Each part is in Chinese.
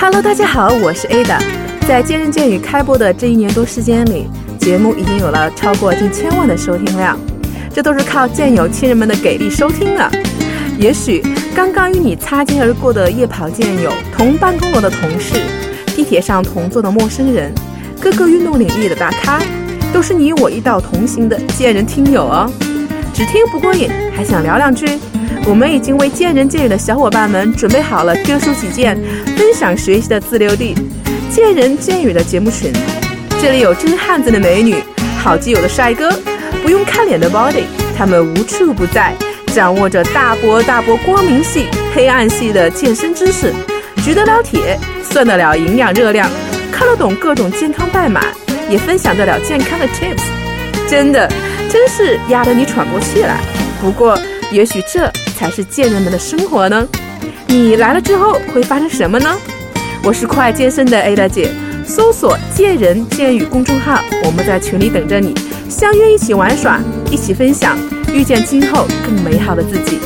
Hello，大家好，我是 Ada。在健人健语开播的这一年多时间里，节目已经有了超过近千万的收听量，这都是靠健友亲人们的给力收听啊。也许刚刚与你擦肩而过的夜跑健友、同办公楼的同事、地铁上同坐的陌生人、各个运动领域的大咖，都是你我一道同行的健人听友哦。只听不过瘾，还想聊两句？我们已经为见人见语的小伙伴们准备好了各抒己见、分享学习的自留地——见人见语的节目群。这里有真汉子的美女，好基友的帅哥，不用看脸的 body，他们无处不在，掌握着大波大波光明系、黑暗系的健身知识，举得了铁，算得了营养热量，看得懂各种健康代码，也分享得了健康的 tips。真的，真是压得你喘不过气来。不过，也许这才是贱人们的生活呢。你来了之后会发生什么呢？我是快健身的 Ada 姐，搜索“贱人贱语”公众号，我们在群里等着你，相约一起玩耍，一起分享，遇见今后更美好的自己。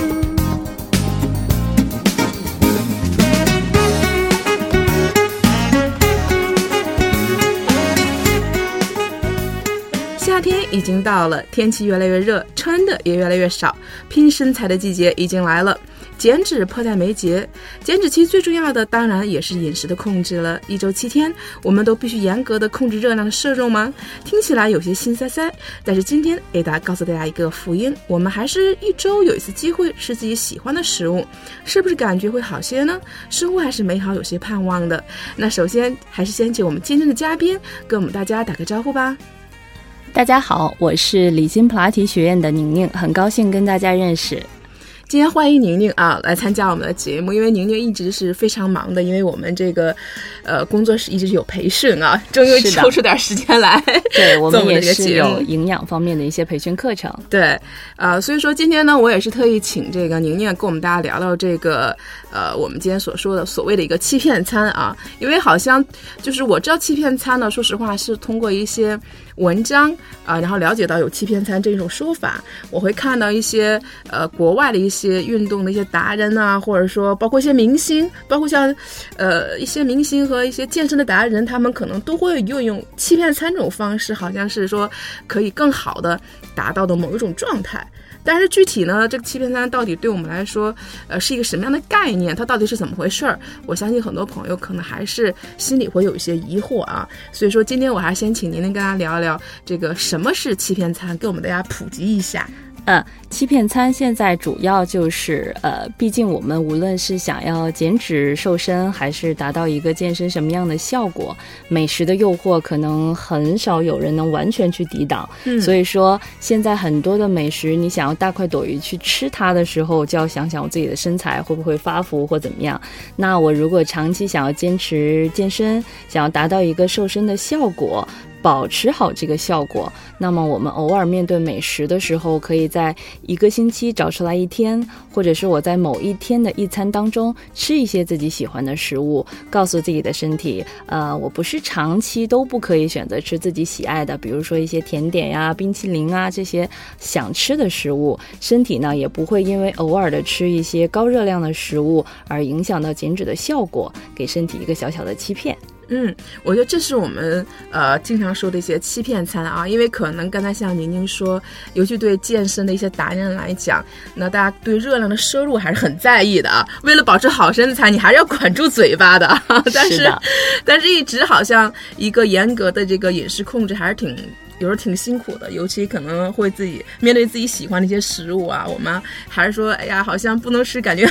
天已经到了，天气越来越热，穿的也越来越少，拼身材的季节已经来了。减脂迫在眉睫，减脂期最重要的当然也是饮食的控制了。一周七天，我们都必须严格的控制热量的摄入吗？听起来有些心塞塞。但是今天，Ada 告诉大家一个福音：我们还是一周有一次机会吃自己喜欢的食物，是不是感觉会好些呢？生活还是美好，有些盼望的。那首先还是先请我们今天的嘉宾跟我们大家打个招呼吧。大家好，我是李金普拉提学院的宁宁，很高兴跟大家认识。今天欢迎宁宁啊来参加我们的节目，因为宁宁一直是非常忙的，因为我们这个呃工作室一直有培训啊，终于抽出点时间来。对 我们也是有营养方面的一些培训课程。对，呃，所以说今天呢，我也是特意请这个宁宁跟我们大家聊聊这个呃我们今天所说的所谓的一个欺骗餐啊，因为好像就是我知道欺骗餐呢，说实话是通过一些。文章啊，然后了解到有欺骗餐这种说法，我会看到一些呃国外的一些运动的一些达人啊，或者说包括一些明星，包括像呃一些明星和一些健身的达人，他们可能都会运用欺骗餐这种方式，好像是说可以更好的达到的某一种状态。但是具体呢，这个欺骗餐到底对我们来说，呃，是一个什么样的概念？它到底是怎么回事儿？我相信很多朋友可能还是心里会有一些疑惑啊。所以说，今天我还先请您能跟大家聊一聊这个什么是欺骗餐，给我们大家普及一下。嗯，欺骗餐现在主要就是呃，毕竟我们无论是想要减脂瘦身，还是达到一个健身什么样的效果，美食的诱惑可能很少有人能完全去抵挡。嗯，所以说现在很多的美食，你想要大快朵颐去吃它的时候，就要想想我自己的身材会不会发福或怎么样。那我如果长期想要坚持健身，想要达到一个瘦身的效果。保持好这个效果，那么我们偶尔面对美食的时候，可以在一个星期找出来一天，或者是我在某一天的一餐当中吃一些自己喜欢的食物，告诉自己的身体，呃，我不是长期都不可以选择吃自己喜爱的，比如说一些甜点呀、冰淇淋啊这些想吃的食物，身体呢也不会因为偶尔的吃一些高热量的食物而影响到减脂的效果，给身体一个小小的欺骗。嗯，我觉得这是我们呃经常说的一些欺骗餐啊，因为可能刚才像宁宁说，尤其对健身的一些达人来讲，那大家对热量的摄入还是很在意的啊。为了保持好身材，你还是要管住嘴巴的。但是，但是一直好像一个严格的这个饮食控制还是挺。有时候挺辛苦的，尤其可能会自己面对自己喜欢的一些食物啊，我们还是说，哎呀，好像不能吃，感觉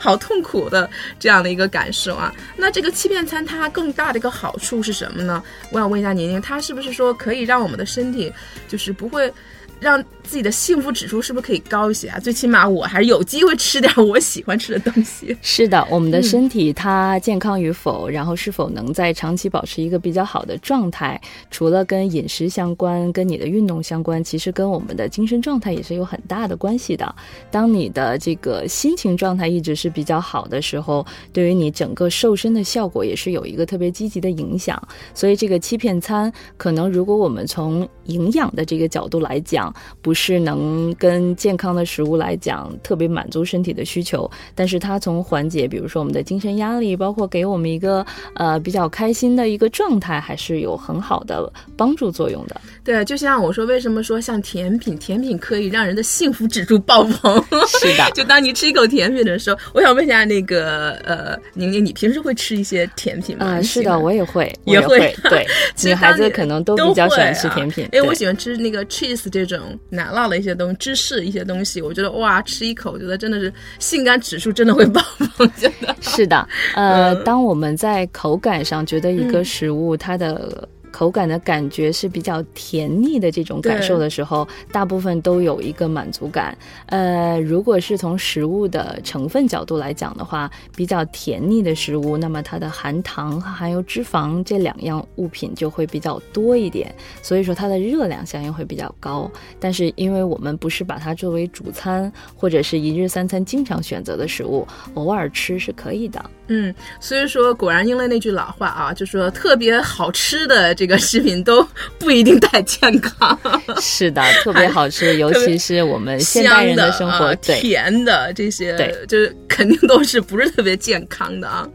好痛苦的这样的一个感受啊。那这个欺骗餐它更大的一个好处是什么呢？我想问一下宁宁，它是不是说可以让我们的身体就是不会？让自己的幸福指数是不是可以高一些啊？最起码我还是有机会吃点我喜欢吃的东西。是的，我们的身体它健康与否，然后是否能在长期保持一个比较好的状态，除了跟饮食相关，跟你的运动相关，其实跟我们的精神状态也是有很大的关系的。当你的这个心情状态一直是比较好的时候，对于你整个瘦身的效果也是有一个特别积极的影响。所以这个欺骗餐，可能如果我们从营养的这个角度来讲，不是能跟健康的食物来讲特别满足身体的需求，但是它从缓解，比如说我们的精神压力，包括给我们一个呃比较开心的一个状态，还是有很好的帮助作用的。对，就像我说，为什么说像甜品，甜品可以让人的幸福指数爆棚？是的，就当你吃一口甜品的时候，我想问一下那个呃，宁宁，你平时会吃一些甜品吗？啊，是的，我也会，也会。对，女孩子可能都比较喜欢吃甜品，因为我喜欢吃那个 cheese 这种奶酪的一些东西，芝士一些东西，我觉得哇，吃一口，我觉得真的是性感指数真的会爆棚，真的。是的，呃，当我们在口感上觉得一个食物它的。口感的感觉是比较甜腻的这种感受的时候，大部分都有一个满足感。呃，如果是从食物的成分角度来讲的话，比较甜腻的食物，那么它的含糖和含有脂肪这两样物品就会比较多一点，所以说它的热量相应会比较高。但是因为我们不是把它作为主餐或者是一日三餐经常选择的食物，偶尔吃是可以的。嗯，所以说果然应了那句老话啊，就说特别好吃的这个食品都不一定太健康。是的，特别好吃，尤其是我们现代人的生活，甜的这些，对，就是肯定都是不是特别健康的啊。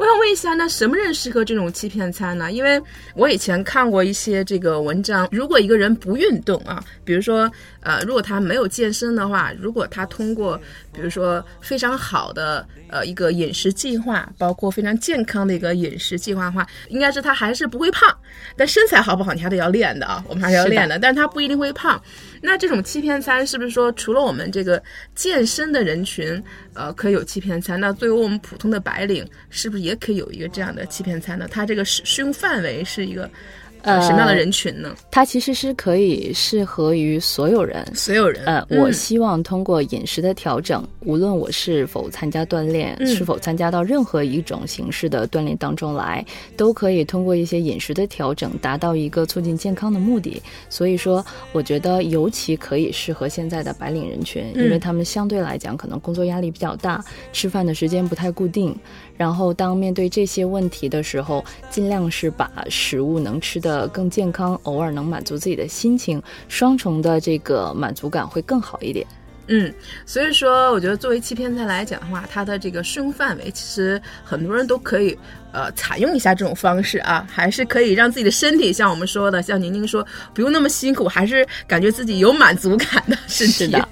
我想问一下，那什么人适合这种欺骗餐呢？因为我以前看过一些这个文章，如果一个人不运动啊，比如说呃，如果他没有健身的话，如果他通过比如说非常好的呃一个饮食计划，包括非常健康的一个饮食计划的话，应该是他还是不会胖。但身材好不好，你还得要练的啊，我们还是要练的。但是他不一定会胖。那这种欺骗餐是不是说，除了我们这个健身的人群，呃，可以有欺骗餐？那对于我们普通的白领，是不是也可以有一个这样的欺骗餐呢？它这个适适用范围是一个。呃，什么样的人群呢？它其实是可以适合于所有人，所有人。呃，我希望通过饮食的调整，无论我是否参加锻炼，是否参加到任何一种形式的锻炼当中来，都可以通过一些饮食的调整，达到一个促进健康的目的。所以说，我觉得尤其可以适合现在的白领人群，因为他们相对来讲可能工作压力比较大，吃饭的时间不太固定。然后，当面对这些问题的时候，尽量是把食物能吃的更健康，偶尔能满足自己的心情，双重的这个满足感会更好一点。嗯，所以说，我觉得作为欺骗菜来讲的话，它的这个适用范围，其实很多人都可以呃采用一下这种方式啊，还是可以让自己的身体像我们说的，像宁宁说，不用那么辛苦，还是感觉自己有满足感的身体。是的。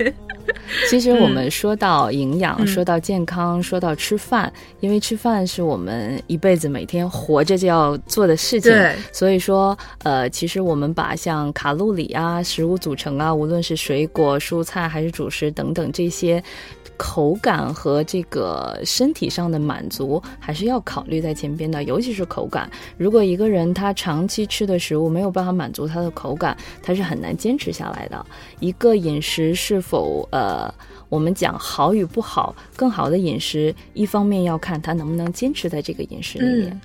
其实我们说到营养，说到健康，说到吃饭，因为吃饭是我们一辈子每天活着就要做的事情。对，所以说，呃，其实我们把像卡路里啊、食物组成啊，无论是水果、蔬菜还是主食等等这些。口感和这个身体上的满足还是要考虑在前边的，尤其是口感。如果一个人他长期吃的食物没有办法满足他的口感，他是很难坚持下来的。一个饮食是否呃，我们讲好与不好，更好的饮食，一方面要看他能不能坚持在这个饮食里面。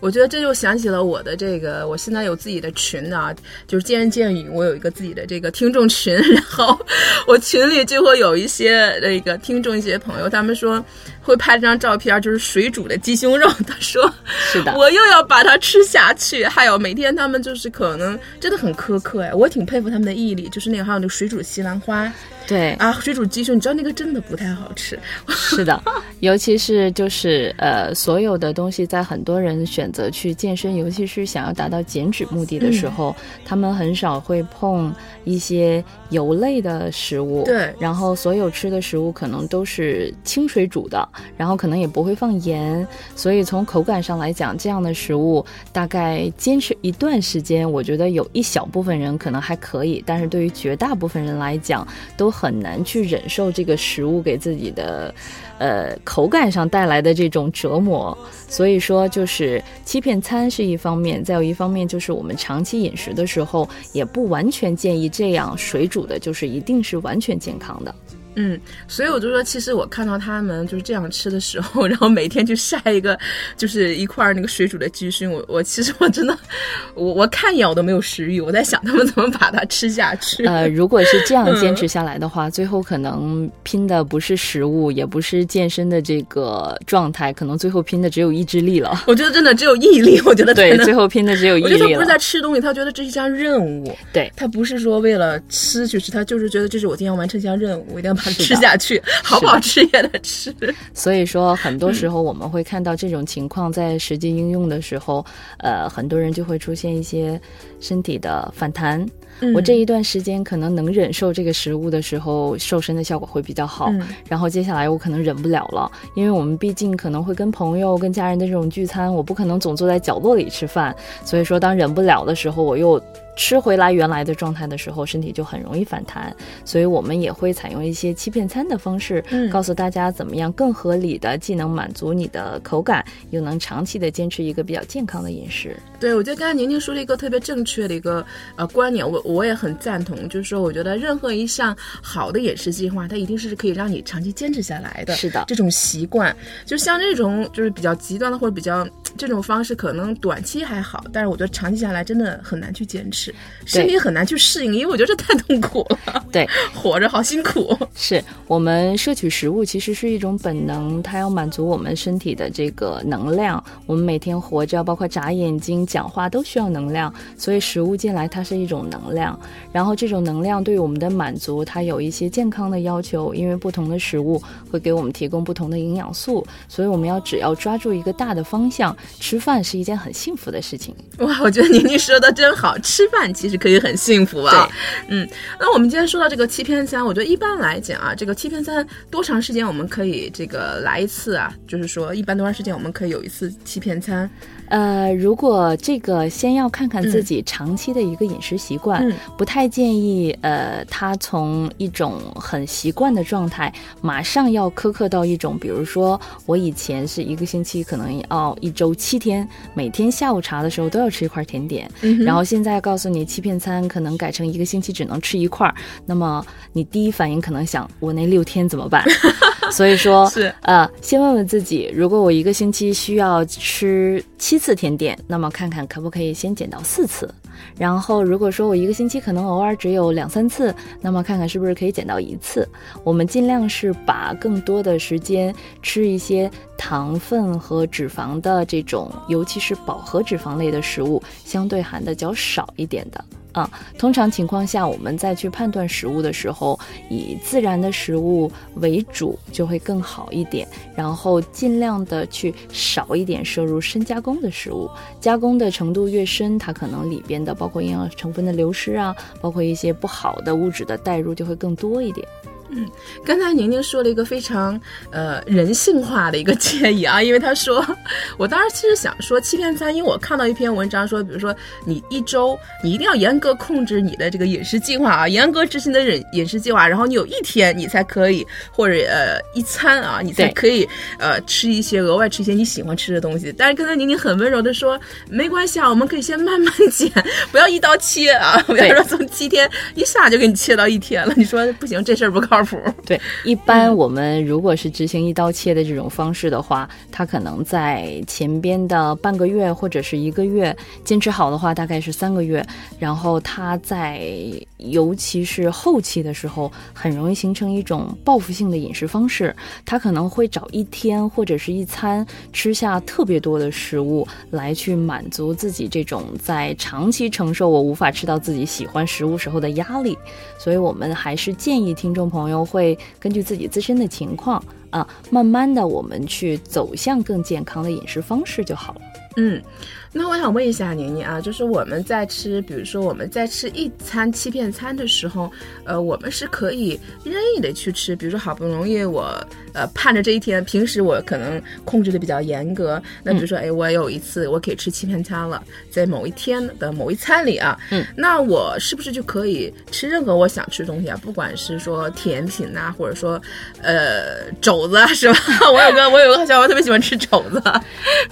我觉得这就想起了我的这个，我现在有自己的群啊，就是见人见语，我有一个自己的这个听众群，然后我群里就会有一些那个听众一些朋友，他们说会拍这张照片，就是水煮的鸡胸肉，他说是的，我又要把它吃下去。还有每天他们就是可能真的很苛刻哎，我挺佩服他们的毅力，就是那个还有那个水煮西兰花。对啊，水煮鸡胸，你知道那个真的不太好吃。是的，尤其是就是呃，所有的东西在很多人选择去健身，尤其是想要达到减脂目的的时候，他们很少会碰一些油类的食物。对，然后所有吃的食物可能都是清水煮的，然后可能也不会放盐，所以从口感上来讲，这样的食物大概坚持一段时间，我觉得有一小部分人可能还可以，但是对于绝大部分人来讲，都。很难去忍受这个食物给自己的，呃，口感上带来的这种折磨。所以说，就是欺骗餐是一方面，再有一方面就是我们长期饮食的时候，也不完全建议这样水煮的，就是一定是完全健康的。嗯，所以我就说，其实我看到他们就是这样吃的时候，然后每天去晒一个，就是一块那个水煮的鸡胸，我我其实我真的，我我看一眼我都没有食欲，我在想他们怎么把它吃下去。呃，如果是这样坚持下来的话，最后可能拼的不是食物，也不是健身的这个状态，可能最后拼的只有意志力了。我觉得真的只有毅力，我觉得对，最后拼的只有毅力了。他不是在吃东西，他觉得这是一项任务。对他不是说为了吃去吃，他就是觉得这是我今天要完成一项任务，我一定要把它吃下去。好不好吃也得吃，所以说很多时候我们会看到这种情况在实际应用的时候，呃，很多人就会出现一些身体的反弹。我这一段时间可能能忍受这个食物的时候，瘦身的效果会比较好。然后接下来我可能忍不了了，因为我们毕竟可能会跟朋友、跟家人的这种聚餐，我不可能总坐在角落里吃饭。所以说，当忍不了的时候，我又。吃回来原来的状态的时候，身体就很容易反弹，所以我们也会采用一些欺骗餐的方式，告诉大家怎么样更合理的，既能满足你的口感，又能长期的坚持一个比较健康的饮食。对，我觉得刚才宁宁说了一个特别正确的一个呃观点，我我也很赞同，就是说，我觉得任何一项好的饮食计划，它一定是可以让你长期坚持下来的。是的，这种习惯，就像这种就是比较极端的或者比较这种方式，可能短期还好，但是我觉得长期下来真的很难去坚持。身体很难去适应，因为我觉得这太痛苦了。对，活着好辛苦。是我们摄取食物其实是一种本能，它要满足我们身体的这个能量。我们每天活着，包括眨眼睛、讲话都需要能量，所以食物进来它是一种能量。然后这种能量对我们的满足，它有一些健康的要求，因为不同的食物会给我们提供不同的营养素，所以我们要只要抓住一个大的方向，吃饭是一件很幸福的事情。哇，我觉得宁宁说的真好，吃饭其实。可以很幸福啊，嗯，那我们今天说到这个欺骗餐，我觉得一般来讲啊，这个欺骗餐多长时间我们可以这个来一次啊？就是说一般多长时间我们可以有一次欺骗餐？呃，如果这个先要看看自己长期的一个饮食习惯，不太建议呃，他从一种很习惯的状态，马上要苛刻到一种，比如说我以前是一个星期可能要一周七天，每天下午茶的时候都要吃一块甜点，然后现在告诉你欺骗餐可能改成一个星期只能吃一块，那么你第一反应可能想，我那六天怎么办？所以说，是。呃，先问问自己，如果我一个星期需要吃七次甜点，那么看看可不可以先减到四次。然后，如果说我一个星期可能偶尔只有两三次，那么看看是不是可以减到一次。我们尽量是把更多的时间吃一些糖分和脂肪的这种，尤其是饱和脂肪类的食物，相对含的较少一点的。啊，通常情况下，我们再去判断食物的时候，以自然的食物为主就会更好一点。然后尽量的去少一点摄入深加工的食物，加工的程度越深，它可能里边的包括营养成分的流失啊，包括一些不好的物质的代入就会更多一点。嗯，刚才宁宁说了一个非常呃人性化的一个建议啊，因为他说，我当时其实想说欺骗餐，因为我看到一篇文章说，比如说你一周你一定要严格控制你的这个饮食计划啊，严格执行的饮饮食计划，然后你有一天你才可以或者呃一餐啊，你才可以呃吃一些额外吃一些你喜欢吃的东西。但是刚才宁宁很温柔的说，没关系啊，我们可以先慢慢减，不要一刀切啊，不要说从七天一下就给你切到一天了。你说不行，这事儿不靠。对，一般我们如果是执行一刀切的这种方式的话，它可能在前边的半个月或者是一个月坚持好的话，大概是三个月。然后它在尤其是后期的时候，很容易形成一种报复性的饮食方式。它可能会找一天或者是一餐吃下特别多的食物来去满足自己这种在长期承受我无法吃到自己喜欢食物时候的压力。所以我们还是建议听众朋友。朋友会根据自己自身的情况啊，慢慢的我们去走向更健康的饮食方式就好了。嗯。那我想问一下宁宁啊，就是我们在吃，比如说我们在吃一餐欺骗餐的时候，呃，我们是可以任意的去吃，比如说好不容易我呃盼着这一天，平时我可能控制的比较严格，那比如说哎，我有一次我可以吃欺骗餐了，在某一天的某一餐里啊，嗯，那我是不是就可以吃任何我想吃的东西啊？不管是说甜品呐，或者说呃肘子是吧？我有个我有个小伙伴特别喜欢吃肘子，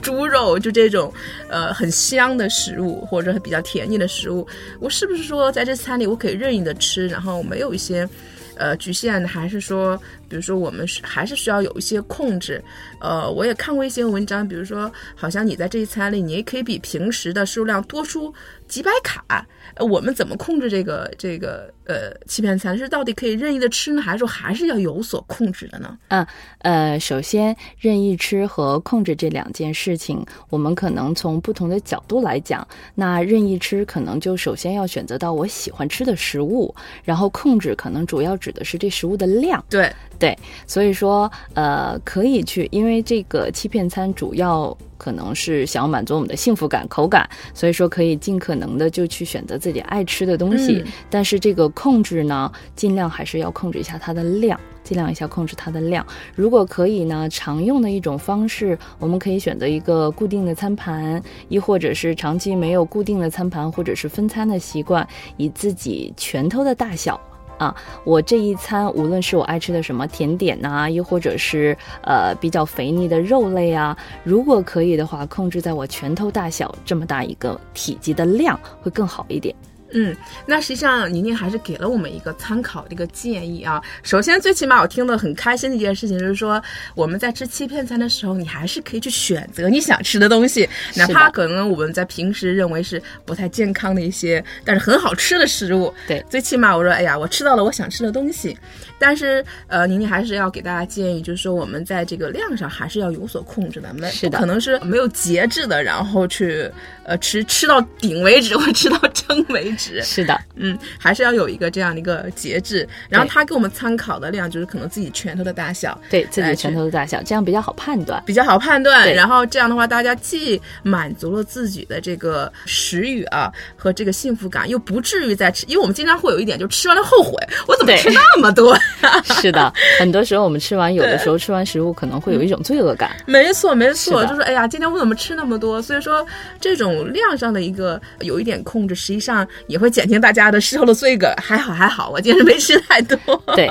猪肉就这种呃。很香的食物，或者比较甜腻的食物，我是不是说在这餐里我可以任意的吃，然后没有一些，呃局限，还是说，比如说我们是还是需要有一些控制？呃，我也看过一些文章，比如说，好像你在这一餐里，你也可以比平时的摄入量多出几百卡。呃，我们怎么控制这个这个呃欺骗餐？是到底可以任意的吃呢，还是说还是要有所控制的呢？嗯呃，首先任意吃和控制这两件事情，我们可能从不同的角度来讲。那任意吃可能就首先要选择到我喜欢吃的食物，然后控制可能主要指的是这食物的量。对对，所以说呃可以去，因为这个欺骗餐主要。可能是想要满足我们的幸福感、口感，所以说可以尽可能的就去选择自己爱吃的东西。但是这个控制呢，尽量还是要控制一下它的量，尽量一下控制它的量。如果可以呢，常用的一种方式，我们可以选择一个固定的餐盘，亦或者是长期没有固定的餐盘或者是分餐的习惯，以自己拳头的大小。啊，我这一餐无论是我爱吃的什么甜点呐，又或者是呃比较肥腻的肉类啊，如果可以的话，控制在我拳头大小这么大一个体积的量会更好一点。嗯，那实际上宁宁还是给了我们一个参考的一个建议啊。首先，最起码我听得很开心的一件事情就是说，我们在吃欺骗餐的时候，你还是可以去选择你想吃的东西，哪怕可能我们在平时认为是不太健康的一些，但是很好吃的食物。对，最起码我说，哎呀，我吃到了我想吃的东西。但是，呃，宁宁还是要给大家建议，就是说我们在这个量上还是要有所控制的，没是的，可能是没有节制的，然后去呃吃吃到顶为止，或吃到撑为止。是的，嗯，还是要有一个这样的一个节制。然后他给我们参考的量就是可能自己拳头的大小，对自己拳头的大小，这样比较好判断，比较好判断。然后这样的话，大家既满足了自己的这个食欲啊和这个幸福感，又不至于在吃，因为我们经常会有一点，就吃完了后悔，我怎么吃那么多。是的，很多时候我们吃完，有的时候吃完食物可能会有一种罪恶感。没错，没错，就是哎呀，今天我怎么吃那么多？所以说，这种量上的一个有一点控制，实际上也会减轻大家的事后的罪恶。还好，还好，我今天没吃太多。对。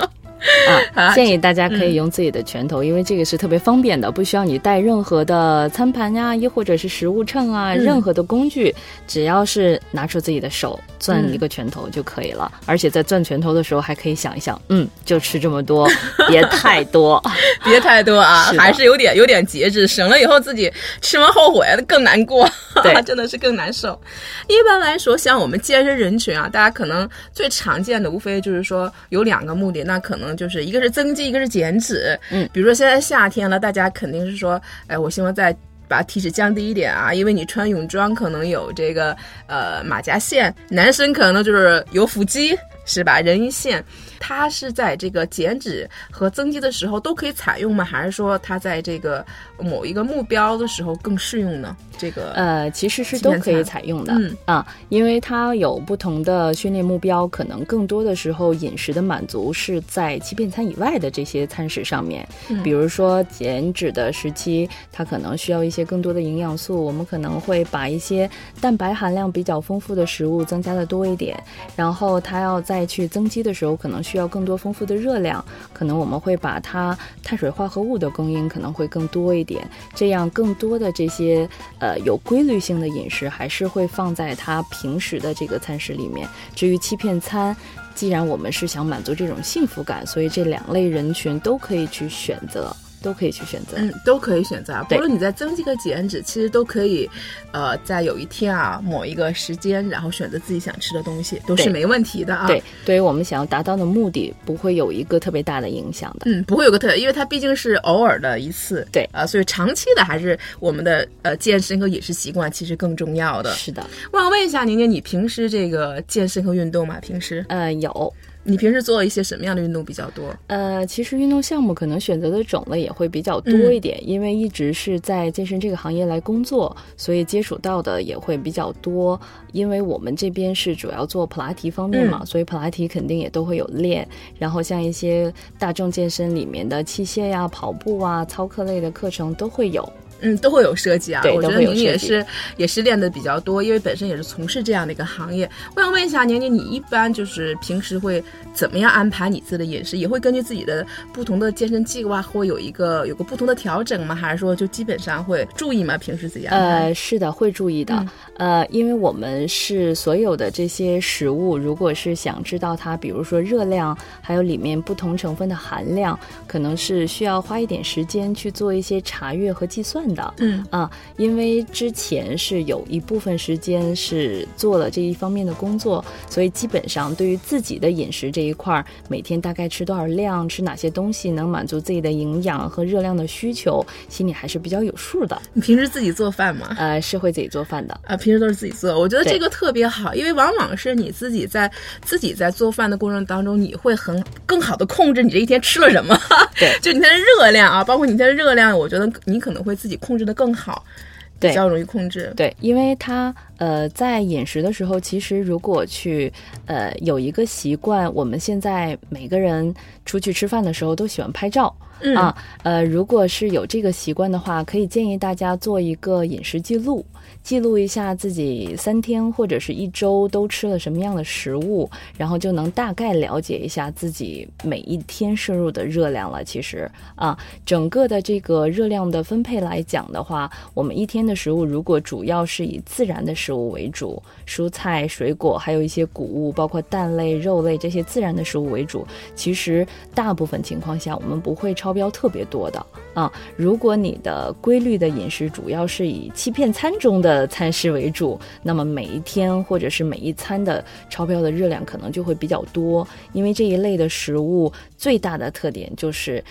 啊，建议大家可以用自己的拳头，因为这个是特别方便的，不需要你带任何的餐盘呀，亦或者是食物秤啊，任何的工具，只要是拿出自己的手攥一个拳头就可以了。而且在攥拳头的时候，还可以想一想，嗯，就吃这么多，别太多，别太多啊，还是有点有点节制，省了以后自己吃完后悔更难过，对，真的是更难受。一般来说，像我们健身人群啊，大家可能最常见的无非就是说有两个目的，那可能。就是一个是增肌，一个是减脂。嗯，比如说现在夏天了，大家肯定是说，哎，我希望再把体脂降低一点啊，因为你穿泳装可能有这个呃马甲线，男生可能就是有腹肌，是吧？人鱼线。它是在这个减脂和增肌的时候都可以采用吗？还是说它在这个某一个目标的时候更适用呢？这个呃，其实是都可以采用的嗯啊，因为它有不同的训练目标，可能更多的时候饮食的满足是在欺骗餐以外的这些餐食上面。嗯比如说减脂的时期，它可能需要一些更多的营养素，我们可能会把一些蛋白含量比较丰富的食物增加的多一点。然后它要再去增肌的时候，可能需要更多丰富的热量，可能我们会把它碳水化合物的供应可能会更多一点，这样更多的这些呃有规律性的饮食还是会放在它平时的这个餐食里面。至于欺骗餐，既然我们是想满足这种幸福感，所以这两类人群都可以去选择。都可以去选择，嗯，都可以选择。不论你在增肌和减脂，其实都可以，呃，在有一天啊，某一个时间，然后选择自己想吃的东西，都是没问题的啊。对，对于我们想要达到的目的，不会有一个特别大的影响的。嗯，不会有个特，因为它毕竟是偶尔的一次。对啊，所以长期的还是我们的呃健身和饮食习惯其实更重要的。是的。我想问一下宁宁，你平时这个健身和运动吗？平时？呃，有。你平时做一些什么样的运动比较多？呃，其实运动项目可能选择的种类也会比较多一点，因为一直是在健身这个行业来工作，所以接触到的也会比较多。因为我们这边是主要做普拉提方面嘛，所以普拉提肯定也都会有练。然后像一些大众健身里面的器械呀、跑步啊、操课类的课程都会有。嗯，都会有涉及啊。对我觉得都会有涉及宁宁也是也是练的比较多，因为本身也是从事这样的一个行业。我想问一下宁宁，你一般就是平时会怎么样安排你自己的饮食？也会根据自己的不同的健身计划，会有一个有个不同的调整吗？还是说就基本上会注意吗？平时自己安排？呃，是的，会注意的。嗯呃，因为我们是所有的这些食物，如果是想知道它，比如说热量，还有里面不同成分的含量，可能是需要花一点时间去做一些查阅和计算的。嗯啊，因为之前是有一部分时间是做了这一方面的工作，所以基本上对于自己的饮食这一块儿，每天大概吃多少量，吃哪些东西能满足自己的营养和热量的需求，心里还是比较有数的。你平时自己做饭吗？呃，是会自己做饭的。啊，平时都是自己做，我觉得这个特别好，因为往往是你自己在自己在做饭的过程当中，你会很更好的控制你这一天吃了什么，对 就你它的热量啊，包括你它的热量，我觉得你可能会自己控制的更好，对比较容易控制。对，因为他呃，在饮食的时候，其实如果去呃有一个习惯，我们现在每个人出去吃饭的时候都喜欢拍照。嗯啊，呃，如果是有这个习惯的话，可以建议大家做一个饮食记录，记录一下自己三天或者是一周都吃了什么样的食物，然后就能大概了解一下自己每一天摄入的热量了。其实啊，整个的这个热量的分配来讲的话，我们一天的食物如果主要是以自然的食物为主，蔬菜、水果，还有一些谷物，包括蛋类、肉类这些自然的食物为主，其实大部分情况下我们不会超标特别多的啊。如果你的规律的饮食主要是以欺骗餐中的餐食为主，那么每一天或者是每一餐的超标的热量可能就会比较多，因为这一类的食物最大的特点就是。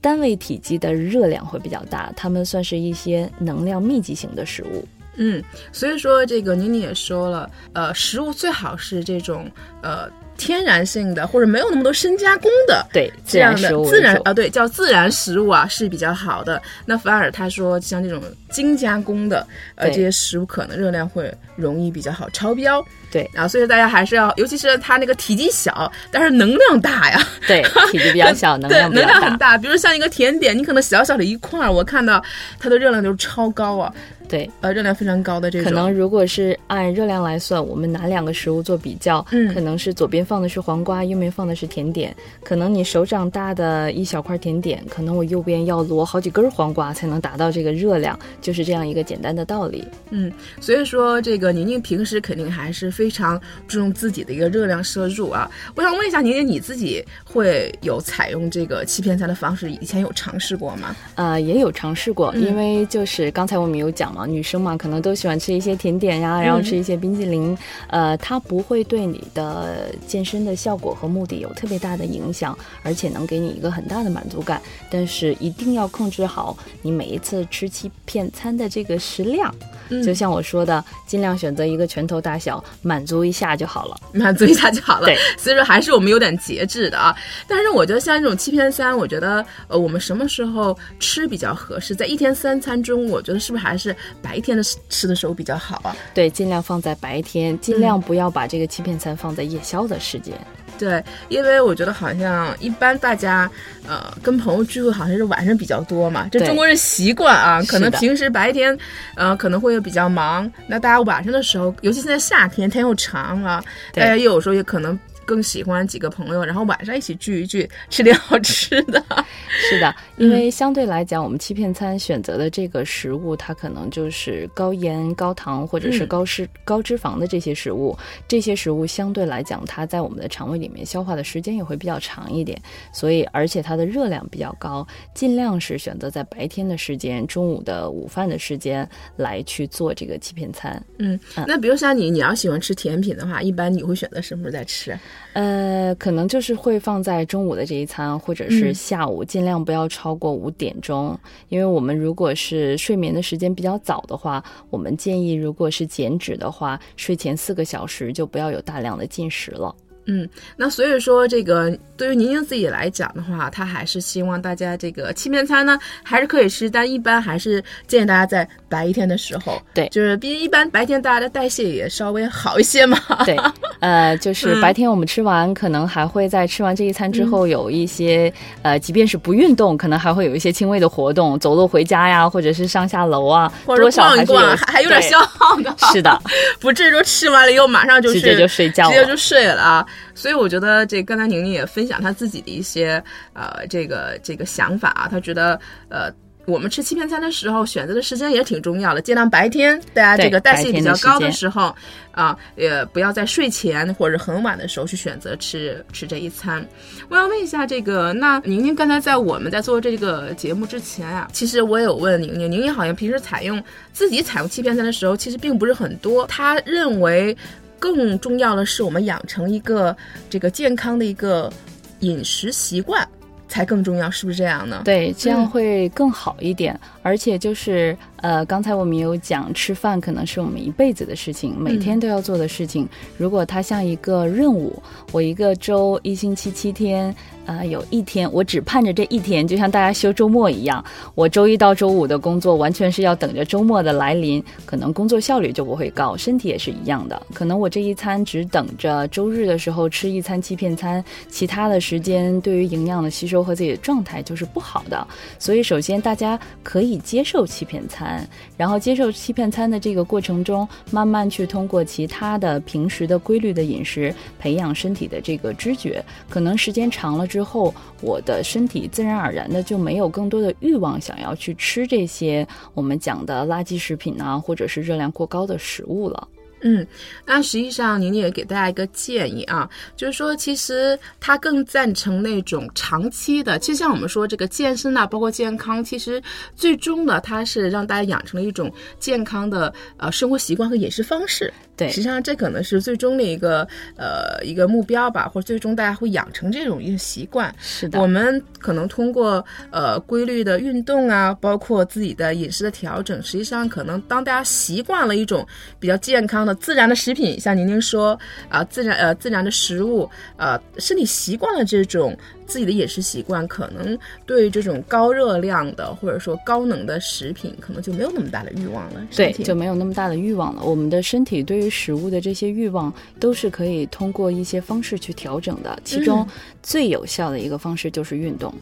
单位体积的热量会比较大，它们算是一些能量密集型的食物。嗯，所以说这个妮妮也说了，呃，食物最好是这种呃天然性的，或者没有那么多深加工的。对，这样的自然啊，对，叫自然食物啊是比较好的。那反而他说，像这种精加工的，呃，这些食物可能热量会容易比较好超标。对啊，所以大家还是要，尤其是它那个体积小，但是能量大呀，对，体积比较小，能 对，能量比较大。量很大。比如像一个甜点，你可能小小的一块儿，我看到它的热量就是超高啊，对，呃，热量非常高的这种。可能如果是按热量来算，我们拿两个食物做比较，嗯可能是左边放的是黄瓜，右边放的是甜点。可能你手掌大的一小块甜点，可能我右边要摞好几根黄瓜才能达到这个热量，就是这样一个简单的道理。嗯，所以说这个宁宁平时肯定还是非常注重自己的一个热量摄入啊。我想问一下宁宁，你自己会有采用这个欺骗餐的方式，以前有尝试过吗？呃，也有尝试过，嗯因为就是刚才我们有讲嘛，女生嘛，可能都喜欢吃一些甜点呀，然后吃一些冰淇淋，呃，它不会对你的健身的效果和目的有特别大的影响，而且能给你一个很大的满足感。但是一定要控制好你每一次吃欺骗餐的这个食量，嗯就像我说的，尽量选择一个拳头大小，满足一下就好了。满足一下就好了。对，所以说还是我们有点节制的啊。但是我觉得像这种欺骗餐，我觉得呃，我们什么时候吃比较合适？在一天三餐中，我觉得是不是还是白天的吃吃的时候比较好啊？对，尽量放在白天，尽量不要把这个欺骗餐放在夜宵的时间。对，因为我觉得好像一般大家，呃，跟朋友聚会好像是晚上比较多嘛，这中国人习惯啊，可能平时白天，呃，可能会比较忙，那大家晚上的时候，尤其现在夏天天又长啊，大家有时候也可能更喜欢几个朋友，然后晚上一起聚一聚，吃点好吃的。是的，因为相对来讲，我们欺骗餐选择的这个食物，它可能就是高盐、高糖或者是嗯高脂、高脂肪的这些食物。这些食物相对来讲，它在我们的肠胃里面消化的时间也会比较长一点，所以而且它的热量比较高，尽量是选择在白天的时间、中午的午饭的时间来去做这个欺骗餐。嗯，那比如像你，你要喜欢吃甜品的话，一般你会选择什么时候再吃？呃，可能就是会放在中午的这一餐，或者是嗯下午，尽量不要超过五点钟。因为我们如果是睡眠的时间比较早的话，我们建议如果是减脂的话，睡前四个小时就不要有大量的进食了。嗯，那所以说，这个对于宁宁自己来讲的话，她还是希望大家这个欺骗餐呢，还是可以吃，但一般还是建议大家在白一天的时候，对，就是毕竟一般白天大家的代谢也稍微好一些嘛。对，呃，就是白天我们吃完，可能还会在吃完这一餐之后有一些，呃，即便是不运动，可能还会有一些轻微的活动，走路回家呀，或者是上下楼啊，或者逛一逛，还还有点消耗的。是的，不至于说吃完了以后马上就直接就睡觉，直接就睡了啊。所以我觉得这刚才宁宁也分享她自己的一些呃这个这个想法啊，她觉得呃我们吃欺骗餐的时候选择的时间也挺重要的，尽量白天大家这个代谢比较高的时候啊，也不要在睡前或者很晚的时候去选择吃吃这一餐。我要问一下这个，那宁宁刚才在我们在做这个节目之前啊，其实我有问宁宁，宁宁好像平时采用自己采用欺骗餐的时候，其实并不是很多，她认为。更重要的是，我们养成一个这个健康的一个饮食习惯才更重要，是不是这样呢？对，这样会更好一点，而且就是。呃，刚才我们有讲，吃饭可能是我们一辈子的事情，每天都要做的事情。如果它像一个任务，我一个周一星期七天，呃，有一天我只盼着这一天，就像大家休周末一样，我周一到周五的工作完全是要等着周末的来临，可能工作效率就不会高，身体也是一样的。可能我这一餐只等着周日的时候吃一餐欺骗餐，其他的时间对于营养的吸收和自己的状态就是不好的。所以，首先大家可以接受欺骗餐。然后接受欺骗餐的这个过程中，慢慢去通过其他的平时的规律的饮食，培养身体的这个知觉。可能时间长了之后，我的身体自然而然的就没有更多的欲望想要去吃这些我们讲的垃圾食品啊，或者是热量过高的食物了。嗯，那实际上宁宁也给大家一个建议啊，就是说，其实他更赞成那种长期的。其实像我们说这个健身啊，包括健康，其实最终呢它是让大家养成了一种健康的呃生活习惯和饮食方式。对，实际上这可能是最终的一个呃一个目标吧，或者最终大家会养成这种一个习惯。是的，我们可能通过呃规律的运动啊，包括自己的饮食的调整，实际上可能当大家习惯了一种比较健康的自然的食品，像宁宁说啊，自然呃自然的食物，呃身体习惯了这种。自己的饮食习惯可能对这种高热量的或者说高能的食品，可能就没有那么大的欲望了。对，就没有那么大的欲望了。我们的身体对于食物的这些欲望，都是可以通过一些方式去调整的。其中最有效的一个方式就是运动。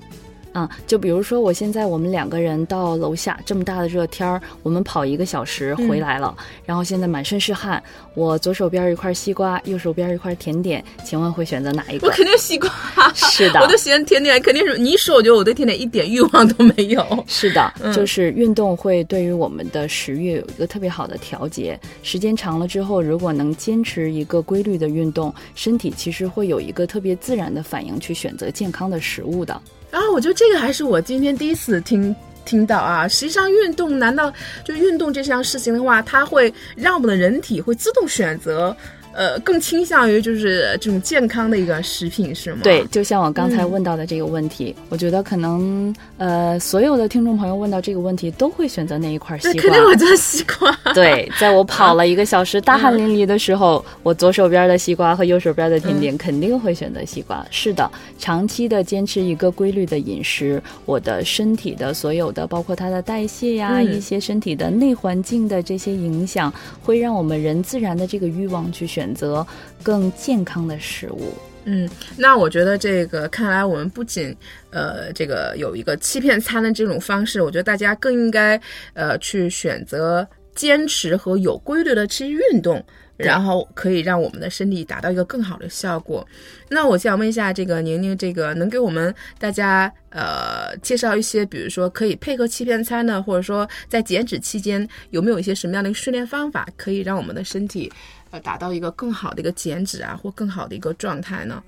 啊，就比如说，我现在我们两个人到楼下这么大的热天儿，我们跑一个小时回来了，然后现在满身是汗，我左手边一块西瓜，右手边一块甜点，请问会选择哪一个？我肯定西瓜。是的，我都喜欢甜点，肯定是你一说，我觉得我对甜点一点欲望都没有。是的，就是运动会对于我们的食欲有一个特别好的调节，时间长了之后，如果能坚持一个规律的运动，身体其实会有一个特别自然的反应去选择健康的食物的。啊，我觉得这个还是我今天第一次听听到啊。实际上，运动难道就运动这项事情的话，它会让我们的人体会自动选择？呃，更倾向于就是这种健康的一个食品，是吗？对，就像我刚才问到的这个问题，我觉得可能呃，所有的听众朋友问到这个问题，都会选择那一块西瓜。肯定我做西瓜。对，在我跑了一个小时、大汗淋漓的时候，我左手边的西瓜和右手边的甜点肯定会选择西瓜。是的，长期的坚持一个规律的饮食，我的身体的所有的，包括它的代谢呀，一些身体的内环境的这些影响，会让我们人自然的这个欲望去选。选择更健康的食物。嗯，那我觉得这个看来我们不仅呃这个有一个欺骗餐的这种方式，我觉得大家更应该呃去选择坚持和有规律的去运动，然后可以让我们的身体达到一个更好的效果。那我想问一下，这个宁宁，这个能给我们大家呃介绍一些，比如说可以配合欺骗餐的，或者说在减脂期间有没有一些什么样的训练方法，可以让我们的身体。呃，达到一个更好的一个减脂啊，或更好的一个状态呢？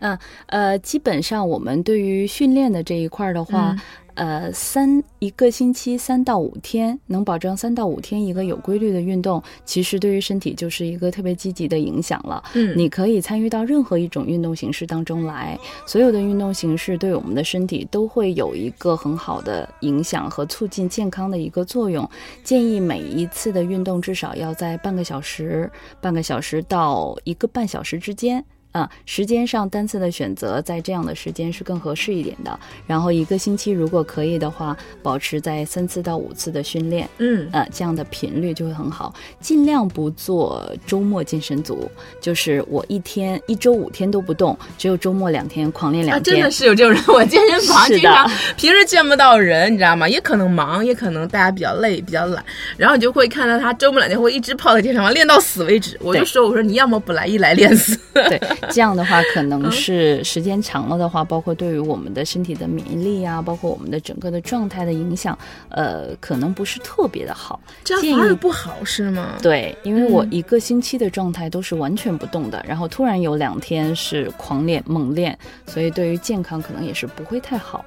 嗯，呃，基本上我们对于训练的这一块的话。呃，三一个星期三到五天，能保证三到五天一个有规律的运动，其实对于身体就是一个特别积极的影响了。嗯，你可以参与到任何一种运动形式当中来，所有的运动形式对我们的身体都会有一个很好的影响和促进健康的一个作用。建议每一次的运动至少要在半个小时、半个小时到一个半小时之间。啊，时间上单次的选择在这样的时间是更合适一点的。然后一个星期如果可以的话，保持在三次到五次的训练，嗯呃，这样的频率就会很好。尽量不做周末健身组，就是我一天一周五天都不动，只有周末两天狂练啊，两天。真的是有这种人，我健身房经常平时见不到人，你知道吗？也可能忙，也可能大家比较累、比较懒，然后你就会看到他周末两天会一直泡在健身房练到死为止。我就说，我说你要么不来，一来练死。对，这样的话可能嗯是时间长了的话，包括对于我们的身体的免疫力啊，包括我们的整个的状态的影响，呃，可能不是特别的好。这样不好是吗？对，因为我嗯一个星期的状态都是完全不动的，然后突然有两天是狂练猛练，所以对于健康可能也是不会太好。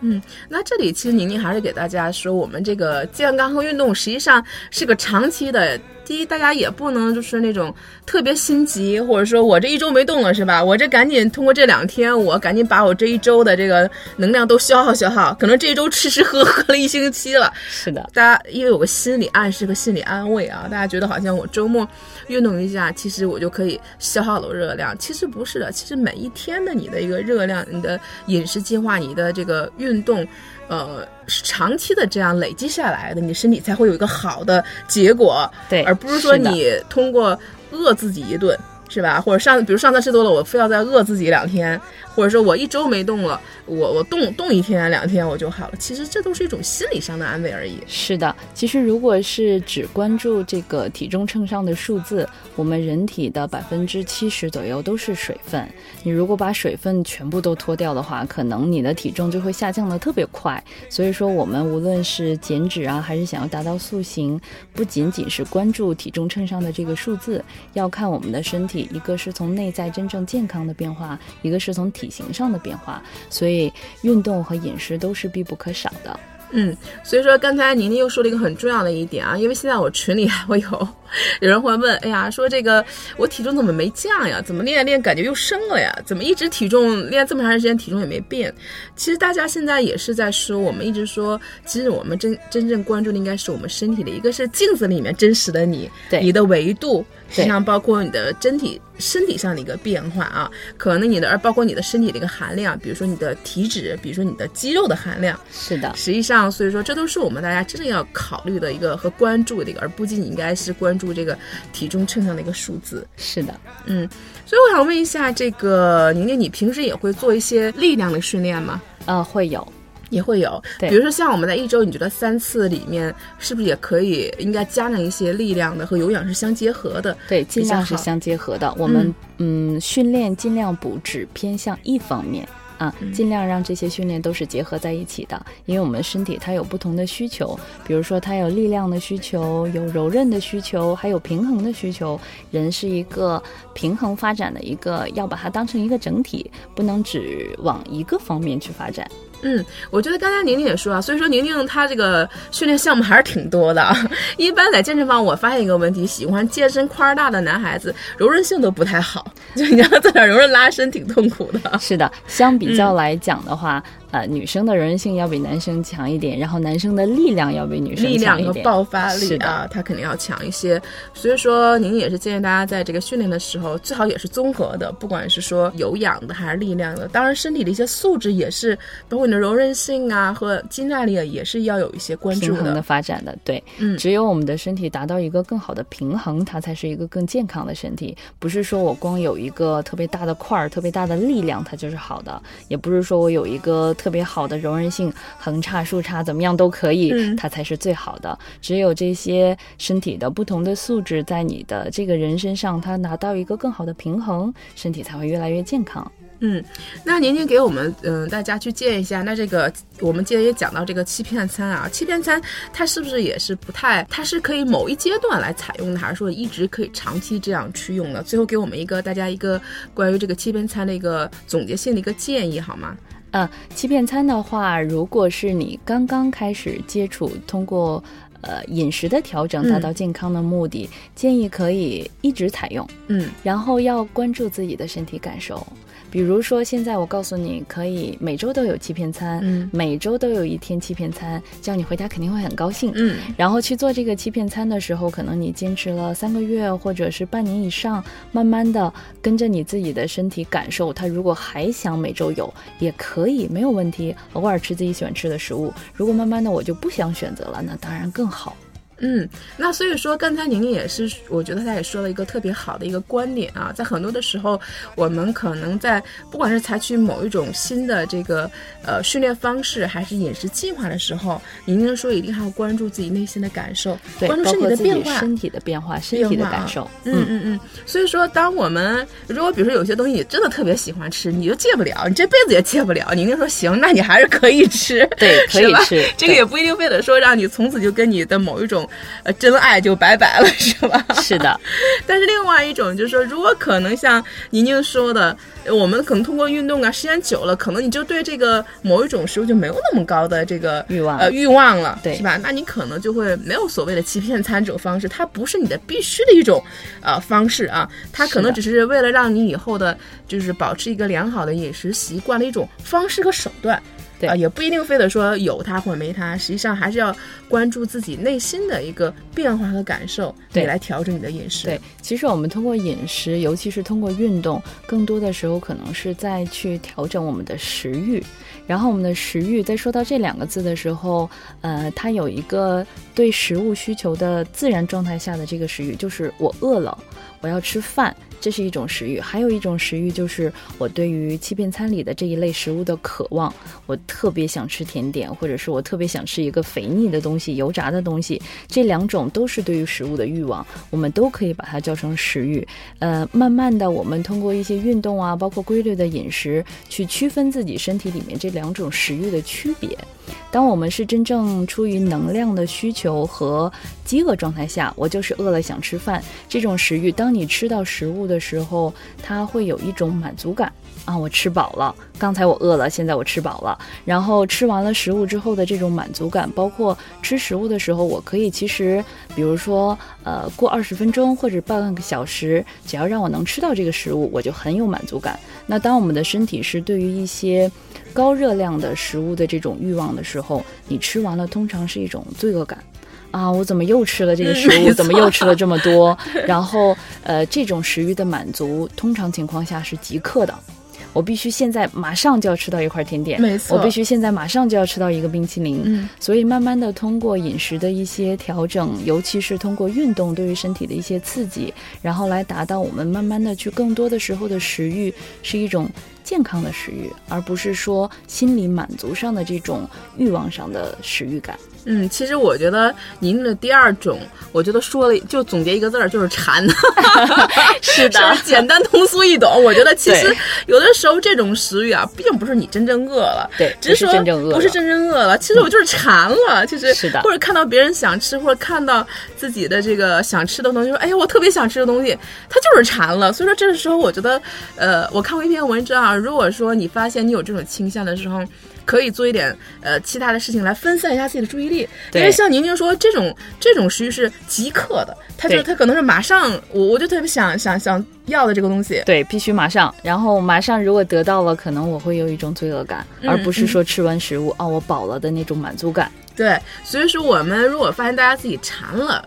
嗯那这里其实宁宁还是给大家说，我们这个健康和运动实际上是个长期的。第一，大家也不能就是那种特别心急，或者说我这一周没动了是吧？我这赶紧通过这两天，我赶紧把我这一周的这个能量都消耗消耗。可能这一周吃吃喝喝了一星期了，是的，大家因为有个心理暗示和心理安慰啊，大家觉得好像我周末运动一下，其实我就可以消耗了热量。其实不是的，其实每一天的你的一个热量、你的饮食计划、你的这个运动，呃，是长期的这样累积下来的，你身体才会有一个好的结果，对，而不是说你通过饿自己一顿。是吧？或者上，比如上次吃多了，我非要再饿自己两天，或者说我一周没动了，我我动动一天两天我就好了。其实这都是一种心理上的安慰而已。是的，其实如果是只关注这个体重秤上的数字，我们人体的百分之七十左右都是水分。你如果把水分全部都脱掉的话，可能你的体重就会下降的特别快。所以说，我们无论是减脂啊，还是想要达到塑形，不仅仅是关注体重秤上的这个数字，要看我们的身体，一个是从内在真正健康的变化，一个是从体体型上的变化。所以，运动和饮食都是必不可少的。嗯，所以说刚才宁宁又说了一个很重要的一点啊，因为现在我群里还会有 有人会问，哎呀，说这个我体重怎么没降呀？怎么练练感觉又升了呀？怎么一直体重练这么长时间体重也没变？其实大家现在也是在说，我们一直说，其实我们真真正关注的应该是我们身体的一个是镜子里面真实的你，对你的维度，实际对上包括你的真体身体上的一个变化啊，可能你的而包括你的身体的一个含量，比如说你的体脂，比如说你的肌肉的含量。是的，实际上，所以说这都是我们大家真正要考虑的一个和关注的一个，而不仅仅应该是关注这个体重秤上的一个数字。是的。嗯，所以我想问一下，这个宁宁，你平时也会做一些力量的训练吗？呃，会有，也会有，对比如说像我们在一周，你觉得三次里面是不是也可以应该加上一些力量的和有氧是相结合的？对，尽量是相结合的。我们嗯训练尽量不只偏向一方面。啊，嗯尽量让这些训练都是结合在一起的，因为我们身体它有不同的需求，比如说它有力量的需求，有柔韧的需求，还有平衡的需求。人是一个平衡发展的一个，要把它当成一个整体，不能只往一个方面去发展。嗯，我觉得刚才宁宁也说啊，所以说宁宁她这个训练项目还是挺多的啊。一般在健身房，我发现一个问题，喜欢健身块儿大的男孩子，柔韧性都不太好，就你要在那儿柔韧拉伸挺痛苦的。是的，相比较嗯来讲的话，呃，女生的柔韧性要比男生强一点，然后男生的力量要比女生力量和强一点。爆发力啊，他肯定要强一些。所以说，宁宁也是建议大家在这个训练的时候，最好也是综合的，不管是说有氧的还是力量的。当然，身体的一些素质也是，包括你的柔韧性啊和肌耐力啊，也是要有一些关注平衡的发展的，对，嗯只有我们的身体达到一个更好的平衡，它才是一个更健康的身体。不是说我光有一个特别大的块儿、特别大的力量，它就是好的；也不是说我有一个特别好的柔韧性，横叉、竖叉怎么样都可以，嗯它才是最好的。只有这些身体的不同的素质，在你的这个人身上，它拿到一个更好的平衡，身体才会越来越健康。嗯，那宁宁给我们嗯、呃大家去建议一下，那这个我们今天也讲到这个欺骗餐啊，欺骗餐它是不是也是不太，它是可以某一阶段来采用的，还是说一直可以长期这样去用的？最后给我们一个大家一个关于这个欺骗餐的一个总结性的一个建议好吗？呃，欺骗餐的话，如果是你刚刚开始接触，通过呃饮食的调整达到健康的目的，建议可以一直采用，嗯然后要关注自己的身体感受。比如说现在我告诉你，可以每周都有欺骗餐，嗯每周都有一天欺骗餐，这样你回家肯定会很高兴。嗯然后去做这个欺骗餐的时候，可能你坚持了三个月或者是半年以上，慢慢的跟着你自己的身体感受，他如果还想每周有，也可以没有问题，偶尔吃自己喜欢吃的食物。如果慢慢的我就不想选择了，那当然更好。嗯，那所以说，刚才宁宁也是，我觉得她也说了一个特别好的一个观点啊，在很多的时候，我们可能在不管是采取某一种新的这个呃训练方式，还是饮食计划的时候，宁宁说一定还要关注自己内心的感受，对，关注身体的变化，身体的变化、身体的感受。嗯嗯嗯，所以说，当我们如果比如说有些东西你真的特别喜欢吃，你就戒不了，你这辈子也戒不了。宁宁说行，那你还是可以吃，对可以吃这个也不一定非得说让你从此就跟你的某一种呃真爱就拜拜了，是吧？是的，但是另外一种就是说，如果可能像宁宁说的，呃我们可能通过运动啊，时间久了，可能你就对这个某一种食物就没有那么高的这个欲望呃欲望了，对是吧？那你可能就会没有所谓的欺骗餐这种方式，它不是你的必须的一种呃方式啊，它可能只是是为了让你以后的就是保持一个良好的饮食习惯的一种方式和手段。对啊、也不一定非得说有它或者没它，实际上还是要关注自己内心的一个变化和感受，对你来调整你的饮食。对，其实我们通过饮食，尤其是通过运动，更多的时候可能是在去调整我们的食欲。然后我们的食欲，在说到这两个字的时候，呃，它有一个对食物需求的自然状态下的这个食欲，就是我饿了，我要吃饭，这是一种食欲；还有一种食欲就是我对于欺骗餐里的这一类食物的渴望，我特别想吃甜点，或者是我特别想吃一个肥腻的东西、油炸的东西。这两种都是对于食物的欲望，我们都可以把它叫成食欲。呃，慢慢的，我们通过一些运动啊，包括规律的饮食，去区分自己身体里面这两种食欲的区别。当我们是真正出于能量的需求和饥饿状态下，我就是饿了想吃饭这种食欲。当你吃到食物的时候，它会有一种满足感啊，我吃饱了，刚才我饿了，现在我吃饱了。然后吃完了食物之后的这种满足感，包括吃食物的时候，我可以其实，比如说，呃，过二十分钟或者半个小时，只要让我能吃到这个食物，我就很有满足感。那当我们的身体是对于一些高热量的食物的这种欲望的时候，你吃完了通常是一种罪恶感。啊，我怎么又吃了这个食物？嗯怎么又吃了这么多？然后，呃，这种食欲的满足，通常情况下是即刻的。我必须现在马上就要吃到一块甜点，没错我必须现在马上就要吃到一个冰淇淋。嗯，所以慢慢的通过饮食的一些调整，尤其是通过运动对于身体的一些刺激，然后来达到我们慢慢的去更多的时候的食欲是一种健康的食欲，而不是说心理满足上的这种欲望上的食欲感。嗯，其实我觉得您的第二种，我觉得说了就总结一个字儿，就是馋。是 是不是简单通俗易懂？我觉得其实有的时候这种食欲啊，并不是你真正饿了，对只是说不是真正饿了不是真正饿了。其实我就是馋了，其实是的或者看到别人想吃，或者看到自己的这个想吃的东西，说哎呀，我特别想吃的东西，它就是馋了。所以说这个时候，我觉得，呃，我看过一篇文章啊，如果说你发现你有这种倾向的时候。可以做一点呃其他的事情来分散一下自己的注意力，因为像宁宁说这种这种食欲是即刻的，他就对它可能是马上我我就特别想想想要的这个东西，对，必须马上，然后马上如果得到了，可能我会有一种罪恶感，嗯而不是说吃完食物啊、我饱了的那种满足感。对，所以说我们如果发现大家自己馋了。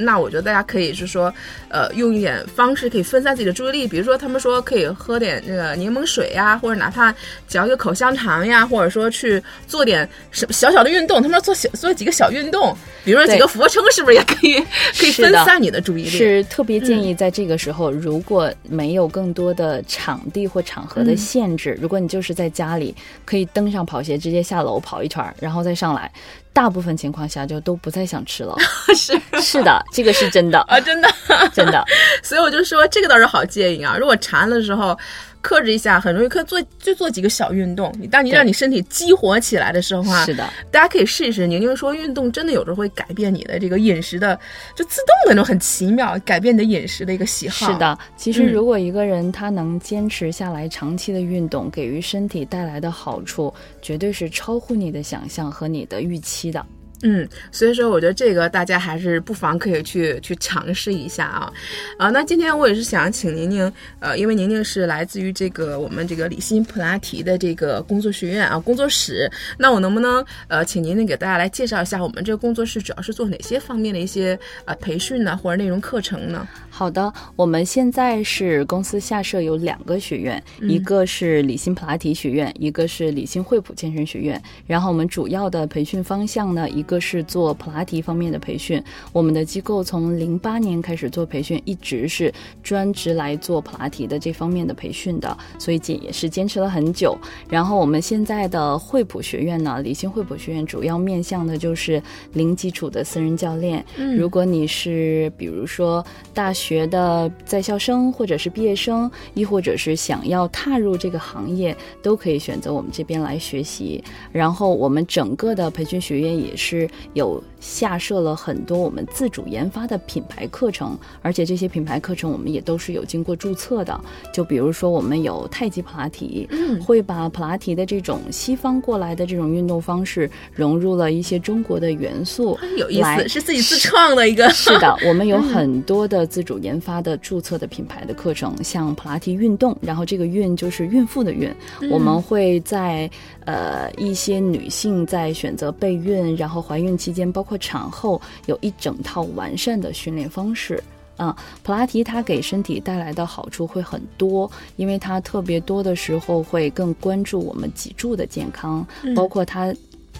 那我觉得大家可以是说，呃，用一点方式可以分散自己的注意力，比如说他们说可以喝点那个柠檬水呀，或者哪怕嚼一个口香糖呀，或者说去做点什么小小的运动。他们说做小做几个小运动，比如说几个俯卧撑，是不是也可以可以分散你的注意力？是特别建嗯议在这个时候，如果没有更多的场地或场合的嗯限制，如果你就是在家里，可以登上跑鞋直接下楼跑一圈儿，然后再上来，大部分情况下就都不再想吃了。是是的，这个是真的，啊，真的。真的。所以我就说这个倒是好建议啊。如果馋的时候，克制一下，很容易可以做就做几个小运动。你当你让你身体激活起来的时候啊，是的，大家可以试一试。宁宁说，运动真的有时候会改变你的这个饮食的，就自动的那种很奇妙，改变你的饮食的一个喜好。是，的，其实嗯如果一个人他能坚持下来，长期的运动给予身体带来的好处，绝对是超乎你的想象和你的预期的。嗯，所以说我觉得这个大家还是不妨可以去去尝试一下啊，啊，那今天我也是想请宁宁，呃，因为宁宁是来自于这个我们这个李欣普拉提的这个工作学院啊工作室，那我能不能呃请宁宁给大家来介绍一下我们这个工作室主要是做哪些方面的一些呃培训呢或者内容课程呢？好的，我们现在是公司下设有两个学院，一个是李欣普拉提学院，一个是李欣惠普健身学院。然后我们主要的培训方向呢，一个是做普拉提方面的培训。我们的机构从零八年开始做培训，一直是专职来做普拉提的这方面的培训的，所以坚也是坚持了很久。然后我们现在的惠普学院呢，理性惠普学院主要面向的就是零基础的私人教练。嗯如果你是比如说大学的在校生，或者是毕业生，亦或者是想要踏入这个行业，都可以选择我们这边来学习。然后我们整个的培训学院也是有下设了很多我们自主研发的品牌课程，而且这些品牌课程我们也都是有经过注册的。就比如说我们有太极普拉提，嗯。会把普拉提的这种西方过来的这种运动方式融入了一些中国的元素，有意思，是自己自创的一个，是的，我们有很 多的自主研发的注册的品牌的课程，像普拉提运动，然后这个孕就是孕妇的孕，我们会在呃一些女性在选择备孕，然后怀孕期间，包括产后，有一整套完善的训练方式。啊，普拉提它给身体带来的好处会很多，因为它特别多的时候会更关注我们脊柱的健康，包括它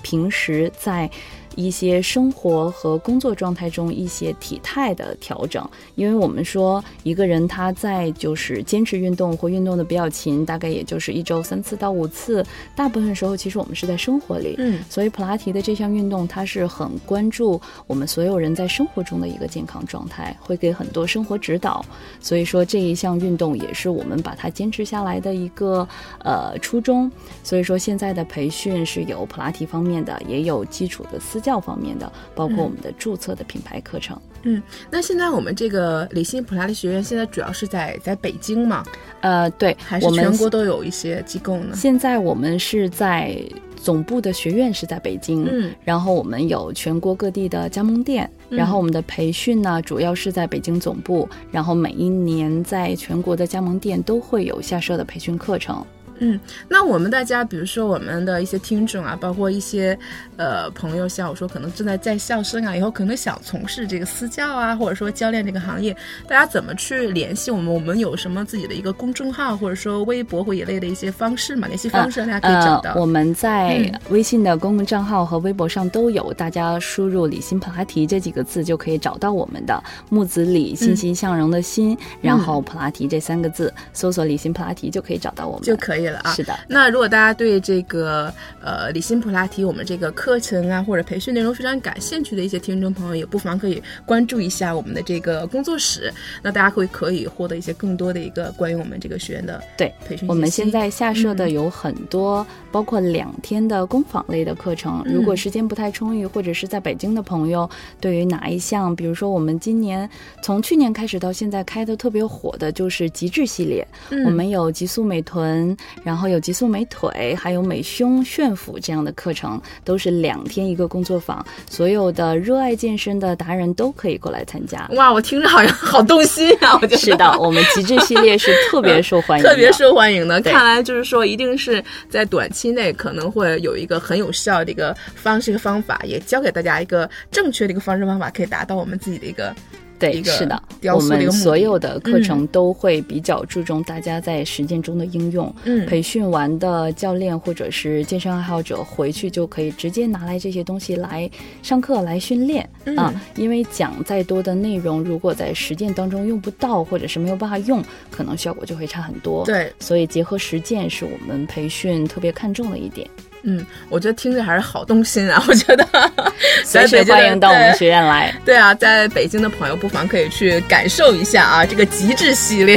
平时在一些生活和工作状态中一些体态的调整，因为我们说一个人他在就是坚持运动或运动的比较勤，大概也就是一周三次到五次，大部分时候其实我们是在生活里，嗯所以普拉提的这项运动它是很关注我们所有人在生活中的一个健康状态，会给很多生活指导，所以说这一项运动也是我们把它坚持下来的一个呃初衷。所以说现在的培训是有普拉提方面的，也有基础的私教方面的，包括我们的注册的品牌课程。嗯，那现在我们这个理性普拉提学院现在主要是在在北京嘛，呃，对，还是全国都有一些机构呢？现在我们是在总部的学院是在北京，嗯，然后我们有全国各地的加盟店，然后我们的培训呢主要是在北京总部，然后每一年在全国的加盟店都会有下设的培训课程。嗯，那我们大家，比如说我们的一些听众啊，包括一些呃朋友，像我说可能正在在校生啊，以后可能想从事这个私教啊，或者说教练这个行业，大家怎么去联系我们？我们有什么自己的一个公众号，或者说微博或一类的一些方式嘛？联系方式大家可以找到？呃，我们在嗯微信的公共账号和微博上都有，大家输入“李欣普拉提”这几个字就可以找到我们的木子李欣欣向荣的欣，然后普拉提这三个字，搜索“李欣普拉提”就可以找到我们。就可以了啊。是的。那如果大家对这个呃李欣普拉提我们这个课程啊或者培训内容非常感兴趣的一些听众朋友，也不妨可以关注一下我们的这个工作室。那大家会可以获得一些更多的一个关于我们这个学员的对培训。我们现在下设的嗯有很多，包括两天的工坊类的课程。嗯如果时间不太充裕，或者是在北京的朋友，对于哪一项，比如说我们今年从去年开始到现在开的特别火的就是极致系列，嗯我们有极速美臀，然后有极速美腿，还有美胸、炫腹这样的课程，都是两天一个工作坊，所有的热爱健身的达人都可以过来参加。哇，我听着好像好动心啊！我觉得是的，我们极致系列是特别受欢迎的，特别受欢迎的。看来就是说，一定是在短期内可能会有一个很有效的一个方式和方法，也教给大家一个正确的一个方式方法，可以达到我们自己的一个对，是的，我们所有的课程都会比较注重大家在实践中的应用。嗯培训完的教练或者是健身爱好者回去就可以直接拿来这些东西来上课来训练、嗯啊。因为讲再多的内容，如果在实践当中用不到，或者是没有办法用，可能效果就会差很多。，对，所以结合实践是我们培训特别看重的一点。嗯，我觉得听着还是好动心啊！我觉得 随时欢迎到我们学院来。对 啊，在北京的朋友不妨可以去感受一下啊，这个极致系列。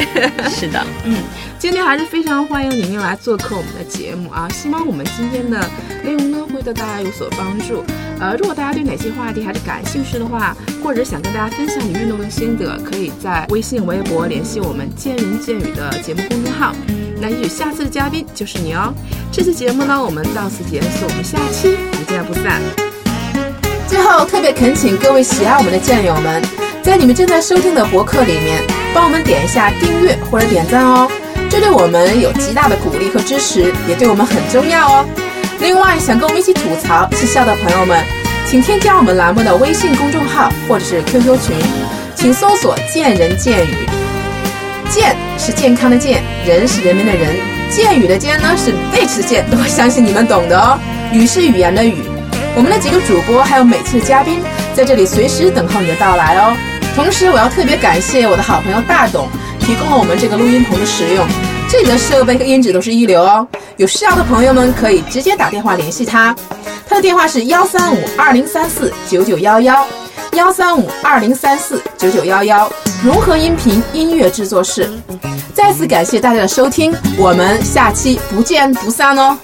是的，嗯，今天还是非常欢迎宁宁来做客我们的节目啊！希望我们今天的内容呢会对大家有所帮助。呃，如果大家对哪些话题还是感兴趣的话，或者想跟大家分享你运动的心得，可以在微信、微博联系我们“见人见语”的节目公众号。那也许下次的嘉宾就是你哦。这期节目呢，我们到此结束，我们下期不见不散。最后特别恳请各位喜爱我们的战友们，在你们正在收听的博客里面，帮我们点一下订阅或者点赞哦，这对我们有极大的鼓励和支持，也对我们很重要哦。另外，想跟我们一起吐槽、嬉笑的朋友们，请添加我们栏目的微信公众号或者是 QQ 群，请搜索“见人见语”。健是健康的健，人是人民的人，健语的健呢是贝齿的健，我相信你们懂的哦。语是语言的语。我们的几个主播还有每次的嘉宾在这里随时等候你的到来哦。同时，我要特别感谢我的好朋友大董提供了我们这个录音棚的使用，这里的设备和音质都是一流哦。有需要的朋友们可以直接打电话联系他，他的电话是幺三五二零三四九九幺幺，幺三五二零三四九九幺幺。融合音频音乐制作室，再次感谢大家的收听，我们下期不见不散哦。